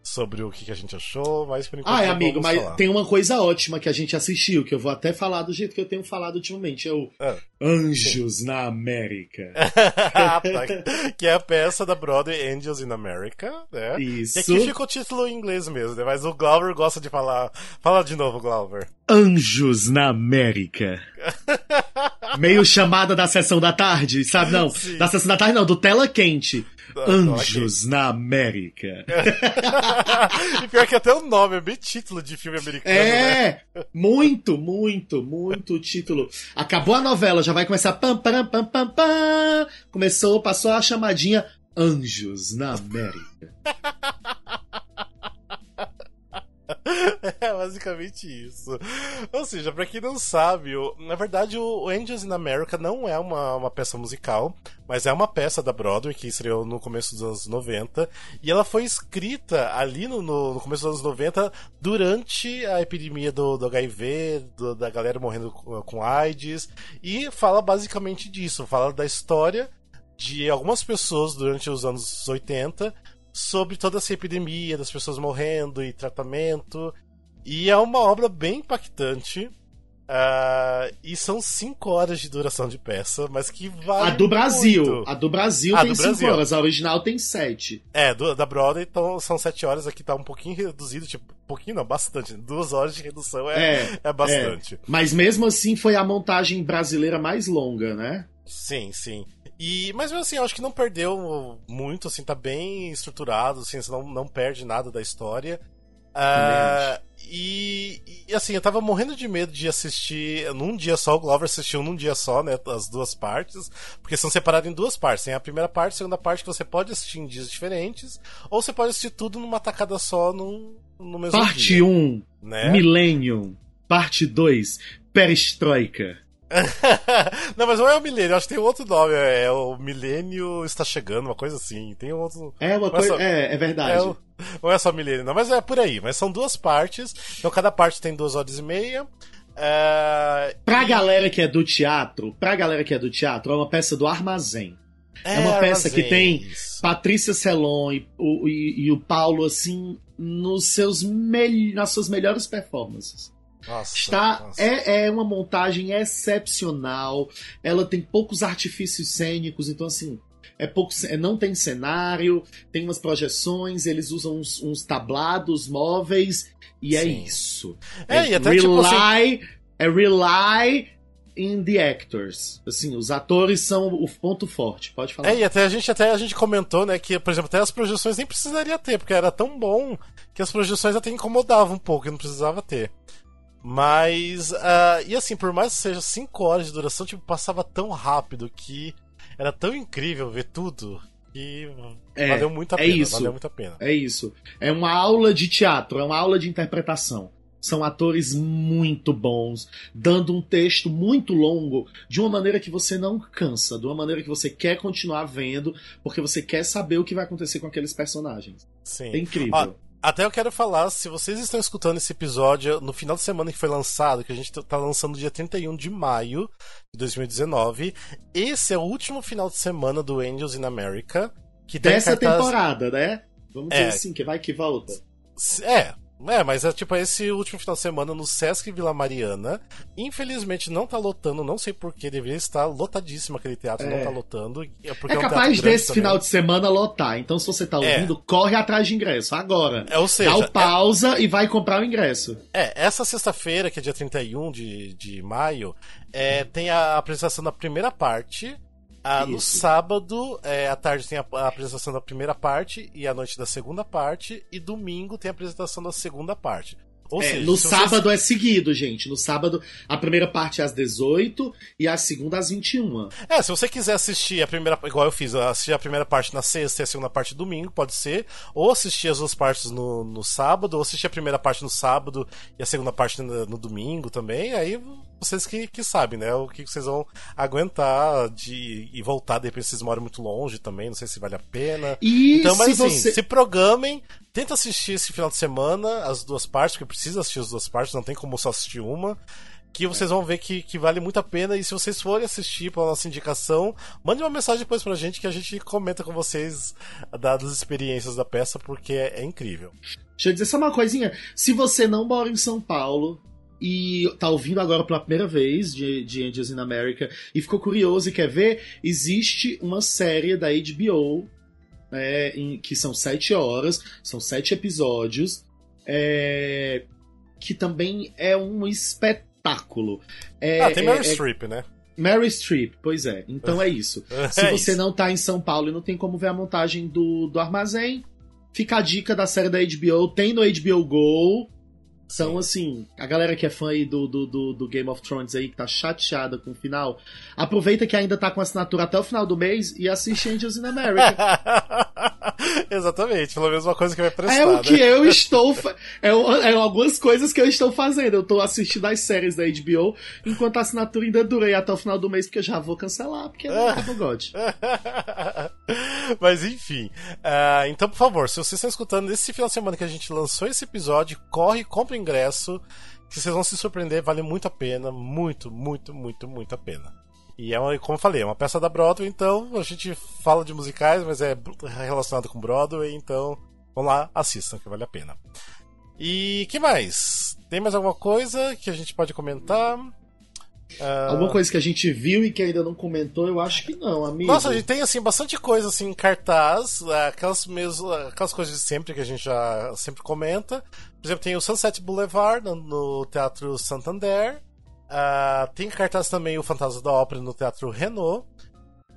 sobre o que, a gente achou, mas por enquanto Ah, é, amigo, mas falar. tem uma coisa ótima que a gente assistiu, que eu vou até falar do jeito que eu tenho falado ultimamente. É o Ah. Anjos na América. [laughs] Ah, tá. que é a peça da Broadway Angels in America, né? Isso. E aqui fica o título em inglês mesmo, né? Mas o Glauber gosta de falar. Fala de novo, Glauber. Anjos na América. [laughs] Meio chamada da sessão da tarde, sabe? Não, Sim. da sessão da tarde não, do Tela Quente. Anjos na América. [laughs] e pior que até o nome é bem título de filme americano, né? É, muito, muito, muito título. Acabou a novela, já vai começar pam, pam, pam, pam, pam. Começou, passou a chamadinha Anjos na América. [laughs] [laughs] É basicamente isso. Ou seja, pra quem não sabe, o- na verdade o Angels in America não é uma, uma peça musical, mas é uma peça da Broadway que estreou no começo dos anos 90 e ela foi escrita ali no, no- começo dos anos 90 durante a epidemia do, do HIV, do- da galera morrendo com AIDS e fala basicamente disso, fala da história de algumas pessoas durante os anos 80 sobre toda essa epidemia das pessoas morrendo e tratamento. E é uma obra bem impactante. ah, e são cinco horas de duração de peça, mas que vale. A do Brasil. muito. A do Brasil Ah, tem do 5 Brasil. horas, a original tem 7. É, do- da Broadway então, são sete horas, aqui tá um pouquinho reduzido, tipo, um pouquinho não, bastante. Duas horas de redução é, É, é bastante. Mas mesmo assim foi a montagem brasileira mais longa, né? Sim, sim. E, mas assim, eu acho que não perdeu muito, assim, tá bem estruturado, assim, você não, não perde nada da história. Ah, e, e, assim, eu tava morrendo de medo de assistir num dia só, o Glover assistiu num dia só, né, as duas partes, porque são separadas em duas partes. Tem a primeira parte, a segunda parte que você pode assistir em dias diferentes, ou você pode assistir tudo numa tacada só num, no mesmo Parte dia. 1, né? Millennium. Parte 2, Perestroika. [laughs] não, mas não é o milênio, acho que tem outro nome, é o milênio está chegando, uma coisa assim. Tem outro. É uma coisa. só- É, é verdade. É, o- não é só milênio, não, mas é por aí. Mas são duas partes, então cada parte tem duas horas e meia. É, Pra galera que é do teatro, pra galera que é do teatro, é uma peça do Armazém. É uma peça que tem isso. Patrícia Celon e o, e- e o Paulo, assim, nos seus nas suas melhores performances. Nossa, Está, nossa. é, é uma montagem excepcional. Ela tem poucos artifícios cênicos, então assim, é pouco, é, não tem cenário, tem umas projeções, eles usam uns, uns tablados móveis e é Sim. isso. É, e até, tipo, rely, é rely in the actors. Assim, os atores são o ponto forte. Pode falar. É, e até a gente até a gente comentou, né, que, por exemplo, até as projeções nem precisaria ter, porque era tão bom que as projeções até incomodavam um pouco, e não precisava ter. Mas, ah, e assim, por mais que seja 5 horas de duração, tipo, passava tão rápido que era tão incrível ver tudo que É, valeu muito a é pena. isso. Valeu muito a pena. É isso. É uma aula de teatro, é uma aula de interpretação. São atores muito bons, dando um texto muito longo de uma maneira que você não cansa, de uma maneira que você quer continuar vendo, porque você quer saber o que vai acontecer com aqueles personagens. Sim. É incrível. Ó, até eu quero falar, se vocês estão escutando esse episódio no final de semana que foi lançado, que a gente tá lançando dia 31 de maio de 2019, esse é o último final de semana do Angels in America. Que Dessa cartaz... temporada, né? Vamos É. dizer assim, que vai que volta. É, é, mas é tipo esse último final de semana no Sesc Vila Mariana. Infelizmente não tá lotando, não sei porquê, deveria estar lotadíssimo aquele teatro, É. não tá lotando. É, É um teatro capaz grande desse também. final de semana lotar. Então, se você tá É. ouvindo, corre atrás de ingresso agora. É, ou Dá seja, o pausa e vai comprar o ingresso. É, essa sexta-feira, que é dia 31 de, de maio, é, tem a apresentação da primeira parte. Ah, no sábado, é, à tarde tem a, a apresentação da primeira parte e à noite da segunda parte. E domingo tem a apresentação da segunda parte. Ou É, seja, no se vocês- sábado é seguido, gente. No sábado, a primeira parte é às 18 e a segunda às 21. É, se você quiser assistir a primeira, igual eu fiz, assistir a primeira parte na sexta e a segunda parte domingo, pode ser. Ou assistir as duas partes no, no sábado, ou assistir a primeira parte no sábado e a segunda parte no, no domingo também. Aí vocês que, que sabem, né? O que vocês vão aguentar de e voltar, de repente vocês moram muito longe também, não sei se vale a pena. E Então, mas se assim, você. se programem, tenta assistir esse final de semana as duas partes, porque precisa assistir as duas partes, não tem como só assistir uma. Que vocês vão ver que, que vale muito a pena. E se vocês forem assistir pela nossa indicação, mande uma mensagem depois pra gente que a gente comenta com vocês dadas as experiências da peça, porque é, é incrível. Deixa eu dizer só uma coisinha. Se você não mora em São Paulo e tá ouvindo agora pela primeira vez de, de Angels in America e ficou curioso e quer ver, existe uma série da HBO né, em- que são sete horas, são sete episódios, é, que também é um espetáculo. É, ah, tem é- Meryl é- Streep, né? Mary Streep, pois é. Então é isso. [laughs] Se É você isso. não tá em São Paulo e não tem como ver a montagem do, do armazém, fica a dica da série da HBO, tem no HBO Go. Então, Sim. assim, a galera que é fã aí do, do, do, do Game of Thrones aí, que tá chateada com o final, aproveita que ainda tá com assinatura até o final do mês e assiste Angels in America. [laughs] Exatamente, pelo menos uma coisa que vai prestar. É o né? que eu estou. É, é algumas coisas que eu estou fazendo. Eu tô assistindo as séries da HBO, enquanto a assinatura ainda dura aí até o final do mês, porque eu já vou cancelar, porque não acaba God. Mas enfim. ah, então, por favor, se vocês estão escutando nesse final de semana que a gente lançou esse episódio, corre e compra o ingresso. Que vocês vão se surpreender, vale muito a pena. Muito, muito, muito, muito a pena. E é uma, como eu falei, é uma peça da Broadway, então a gente fala de musicais, mas é relacionado com Broadway, então vamos lá, assistam, que vale a pena. E que mais? Tem mais alguma coisa que a gente pode comentar? Ah, Alguma coisa que a gente viu e que ainda não comentou, eu acho que não, amigo. Nossa, a gente tem assim bastante coisa assim em cartaz, aquelas mesmo, aquelas coisas de sempre que a gente já sempre comenta. Por exemplo, tem o Sunset Boulevard no, no Teatro Santander. Ah, tem em cartaz também o Fantasma da Ópera no Teatro Renault.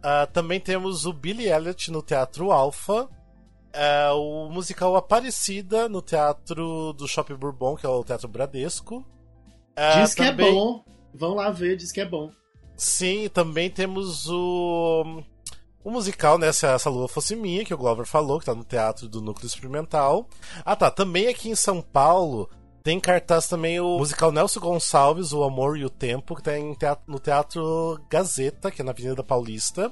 Ah, também temos o Billy Elliot no Teatro Alpha. Ah, o musical Aparecida no Teatro do Shopping Bourbon, que é o Teatro Bradesco. Ah, Diz que também- é bom. Vão lá ver, diz que é bom. Sim, também temos o. O musical, né? Se essa lua fosse minha, que o Glover falou, que tá no Teatro do Núcleo Experimental. Ah, tá. Também aqui em São Paulo tem em cartaz também o musical Nelson Gonçalves, O Amor e o Tempo, que tá em teatro- no Teatro Gazeta, que é na Avenida Paulista.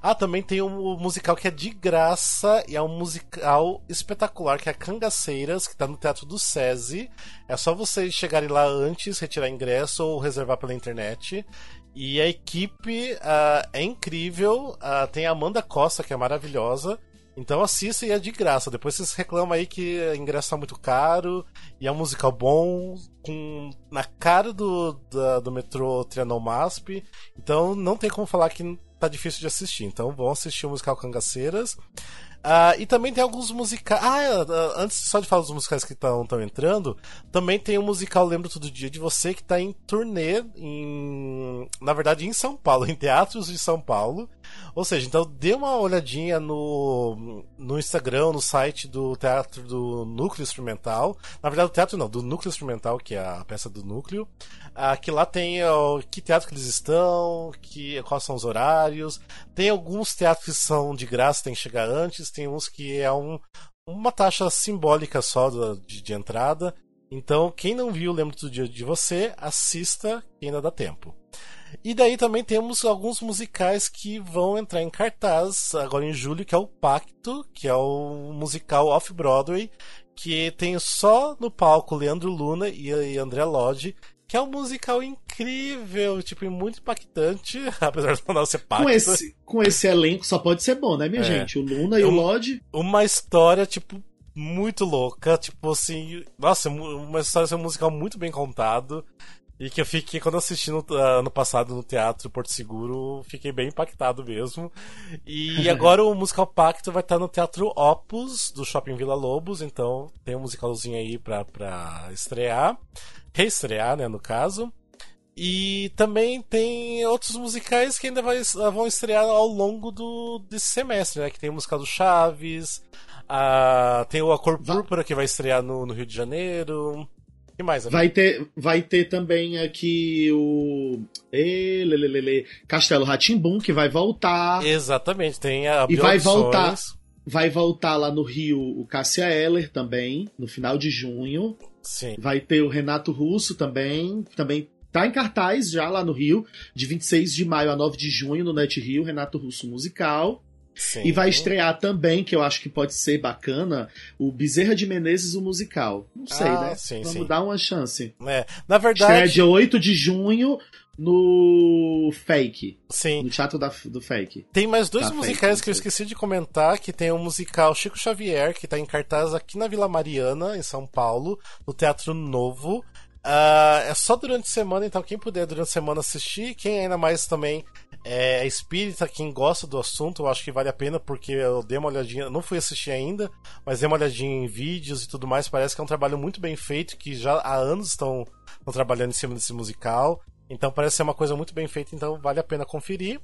Ah, também tem um musical que é de graça e é um musical espetacular, que é Cangaceiras, que tá no Teatro do SESI. É só vocês chegarem lá antes, retirar ingresso ou reservar pela internet. E a equipe ah, é incrível. ah, tem a Amanda Costa, que é maravilhosa. Então assista e é de graça. Depois vocês reclamam aí que o ingresso tá muito caro. E é um musical bom, com na cara do, da- do metrô Trianon Masp. Então não tem como falar que tá difícil de assistir. Então vão assistir o musical Cangaceiras. Ah, e também tem alguns musicais. Ah, ah, antes só de falar dos musicais que estão entrando, também tem o musical Lembro Todo Dia de Você, que está em turnê, em, na verdade em São Paulo, [laughs] em teatros de São Paulo. Ou seja, então dê uma olhadinha no, no Instagram, no site do Teatro do Núcleo Instrumental. Na verdade, o teatro não, do Núcleo Instrumental, que é a peça do Núcleo. Ah, que lá tem ó, que teatro que eles estão, que, quais são os horários. Tem alguns teatros que são de graça, tem que chegar antes. Tem uns que é um, uma taxa simbólica só de, de entrada. Então, quem não viu Lembro do Dia de Você, assista que ainda dá tempo. E daí também temos alguns musicais que vão entrar em cartaz agora em julho, que é o Pacto, que é o musical off-Broadway, que tem só no palco Leandro Luna e André Lodge, que é um musical incrível, tipo, muito impactante, [laughs] apesar de não ser pacto. Com esse, com esse elenco só pode ser bom, né, minha é. gente? O Luna e um, o Lodge. Uma história, tipo, muito louca, tipo assim, nossa, uma história um musical muito bem contado. E que eu fiquei, quando assisti no, uh, ano passado no Teatro Porto Seguro, fiquei bem impactado mesmo. E [laughs] agora o Musical Pacto vai estar no Teatro Opus, do Shopping Vila Lobos, então tem um musicalzinho aí pra, pra estrear. Reestrear, né, no caso. E também tem outros musicais que ainda vai, vão estrear ao longo do, desse semestre, né? Que tem o musical do Chaves, a, tem o A Cor Púrpura que vai estrear no, no Rio de Janeiro que mais? Vai ter, vai ter também aqui o e, lê, lê, lê, Castelo Ratimbum que vai voltar. Exatamente, tem a E vai voltar, vai voltar lá no Rio o Cássia Eller também, no final de junho. Sim. Vai ter o Renato Russo também, também tá em cartaz já lá no Rio, de 26 de maio a 9 de junho no Net Rio, Renato Russo musical. Sim. E vai estrear também, que eu acho que pode ser bacana, o Bezerra de Menezes, o musical. Não sei, ah, né? Sim, Vamos sim. dar uma chance. É, na verdade. Estreia dia 8 de junho no Fake. Sim. No Teatro da, do Fake. Tem mais dois da musicais fake, que eu esqueci de comentar, que tem o musical Chico Xavier, que está em cartaz aqui na Vila Mariana, em São Paulo, no Teatro Novo. Uh, é só durante a semana, então quem puder durante a semana assistir, quem ainda mais também é espírita, quem gosta do assunto, eu acho que vale a pena, porque eu dei uma olhadinha, não fui assistir ainda, mas dei uma olhadinha em vídeos e tudo mais. Parece que é um trabalho muito bem feito, que já há anos estão, estão trabalhando em cima desse musical. Então parece ser uma coisa muito bem feita, então vale a pena conferir.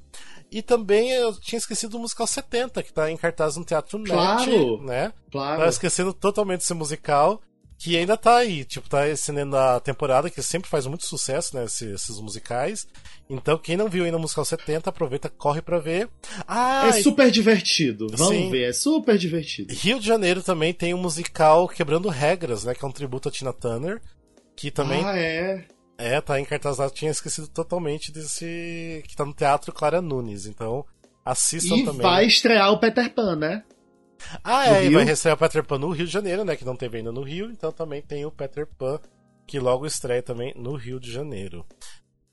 E também eu tinha esquecido do musical 70, que está em cartaz no Teatro claro, Net, né? Claro. Tava esquecendo totalmente esse musical que ainda tá aí, tipo, tá estendendo a temporada, que sempre faz muito sucesso, né, esses, esses, musicais. Então, quem não viu ainda o Musical 70, aproveita, corre pra ver. Ah, é super divertido, vamos sim. ver, é super divertido. Rio de Janeiro também tem um musical Quebrando Regras, né, que é um tributo a Tina Turner, que também... Ah, é? É, tá em cartaz tinha esquecido totalmente desse... que tá no Teatro Clara Nunes, então assistam e também. E vai estrear o Peter Pan, né? Ah, é, e vai receber o Peter Pan no Rio de Janeiro, né? Que não teve ainda no Rio, então também tem o Peter Pan, que logo estreia também no Rio de Janeiro.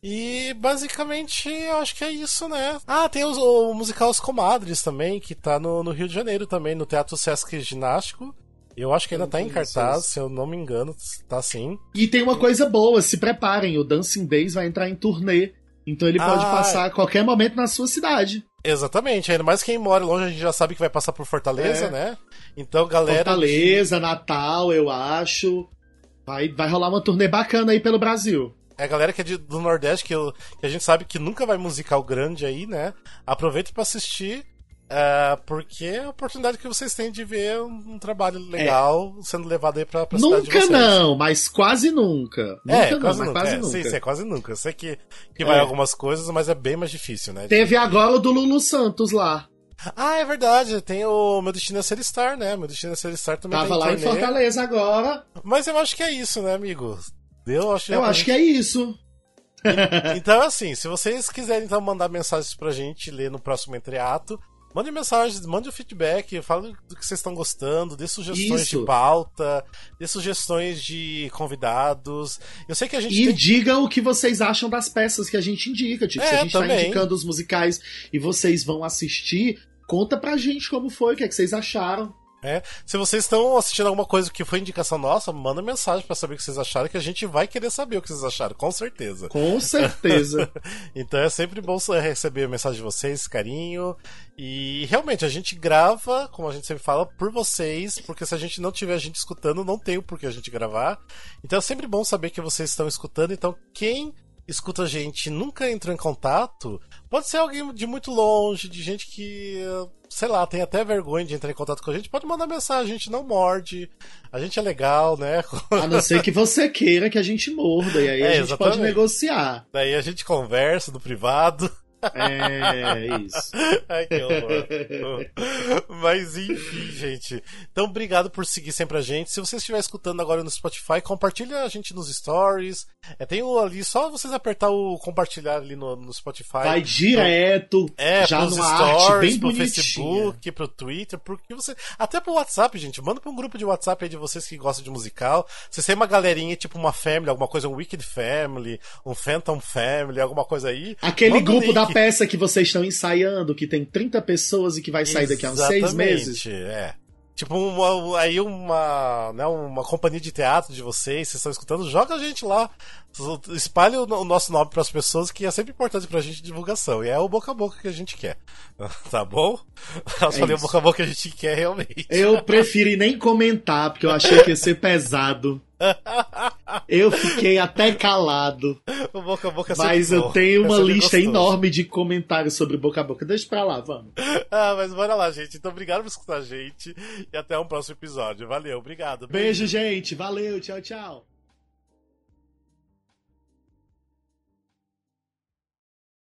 E basicamente eu acho que é isso, né? Ah, tem os, o musical Os Comadres também, que tá no, no Rio de Janeiro também, no Teatro Sesc Ginástico. Eu acho que ainda tá em cartaz, se eu não me engano, tá sim. E tem uma coisa boa, se preparem, o Dancing Days vai entrar em turnê. Então ele pode ah, passar a qualquer momento na sua cidade. Exatamente, ainda mais quem mora longe, a gente já sabe que vai passar por Fortaleza, é. né? Então, galera. Fortaleza, Natal, eu acho. Vai, vai rolar uma turnê bacana aí pelo Brasil. É a galera que é de, do Nordeste, que, eu, que a gente sabe que nunca vai musical grande aí, né? Aproveita para assistir é, porque é a oportunidade que vocês têm de ver um, trabalho legal é. sendo levado aí pra, pra nunca cidade de vocês. não, mas quase nunca. É, nunca quase não, nunca. quase é, nunca. Sim, sim, é quase nunca. Eu sei que, que vai é. algumas coisas, mas é bem mais difícil, né? Teve agora o do Lulu Santos lá. Ah, é verdade. Tem o Meu Destino é Ser Star, né? Meu Destino é Ser Star também Tava lá em Fortaleza agora. Mas eu acho que é isso, né, amigo? Eu acho, eu acho que é isso. E, então, assim, se vocês quiserem então mandar mensagens pra gente ler no próximo entreato, Mande mensagens, mande o feedback, fale do que vocês estão gostando, dê sugestões Isso. de pauta, dê sugestões de convidados. Eu sei que a gente. E tem... digam o que vocês acham das peças que a gente indica. Tipo, é, se a gente tá também. tá indicando os musicais e vocês vão assistir, conta pra gente como foi, o que, é que vocês acharam. É. Se vocês estão assistindo alguma coisa que foi indicação nossa, manda mensagem para saber o que vocês acharam, que a gente vai querer saber o que vocês acharam, com certeza. Com certeza. [laughs] então é sempre bom receber a mensagem de vocês, carinho. E realmente, a gente grava, como a gente sempre fala, por vocês, porque se a gente não tiver a gente escutando, não tem o porquê a gente gravar. Então é sempre bom saber que vocês estão escutando. Então, quem escuta a gente nunca entrou em contato, pode ser alguém de muito longe, de gente que, sei lá, tem até vergonha de entrar em contato com a gente, pode mandar mensagem, a gente não morde, a gente é legal, né? A não ser que você queira que a gente morda, e aí é, a gente exatamente. pode negociar. Daí a gente conversa no privado. É, isso. [laughs] Ai, que horror. [laughs] Mas enfim, gente. Então, obrigado por seguir sempre a gente. Se você estiver escutando agora no Spotify, compartilha a gente nos stories. É, tem o ali, só vocês apertar o compartilhar ali no, no Spotify. Vai direto, É, já pros numa arte stories, bem pro bonitinha. Facebook, pro Twitter, porque você. Até pro WhatsApp, gente. Manda pra um grupo de WhatsApp aí de vocês que gostam de musical. Vocês têm uma galerinha, tipo uma family, alguma coisa, um Wicked Family, um Phantom Family, alguma coisa aí. Aquele grupo da peça que vocês estão ensaiando, que tem 30 pessoas e que vai sair daqui a uns seis meses. É. Tipo, uma, aí uma, né, uma companhia de teatro de vocês, vocês estão escutando, joga a gente lá. Espalhe o, o nosso nome para as pessoas, que é sempre importante pra gente divulgação. E é o boca a boca que a gente quer. [laughs] Tá bom? Eu falei o É isso. boca a boca que a gente quer realmente. Eu preferi nem comentar, porque eu achei que ia ser pesado. [laughs] Eu fiquei até calado. O boca a boca é Mas eu bom. tenho É uma sempre lista gostoso. enorme de comentários sobre boca a boca. Deixa pra lá, vamos. [laughs] Ah, mas bora lá, gente. Então, obrigado por escutar a gente. E até um próximo episódio. Valeu, obrigado. Beijo, gente. Valeu. Tchau, tchau.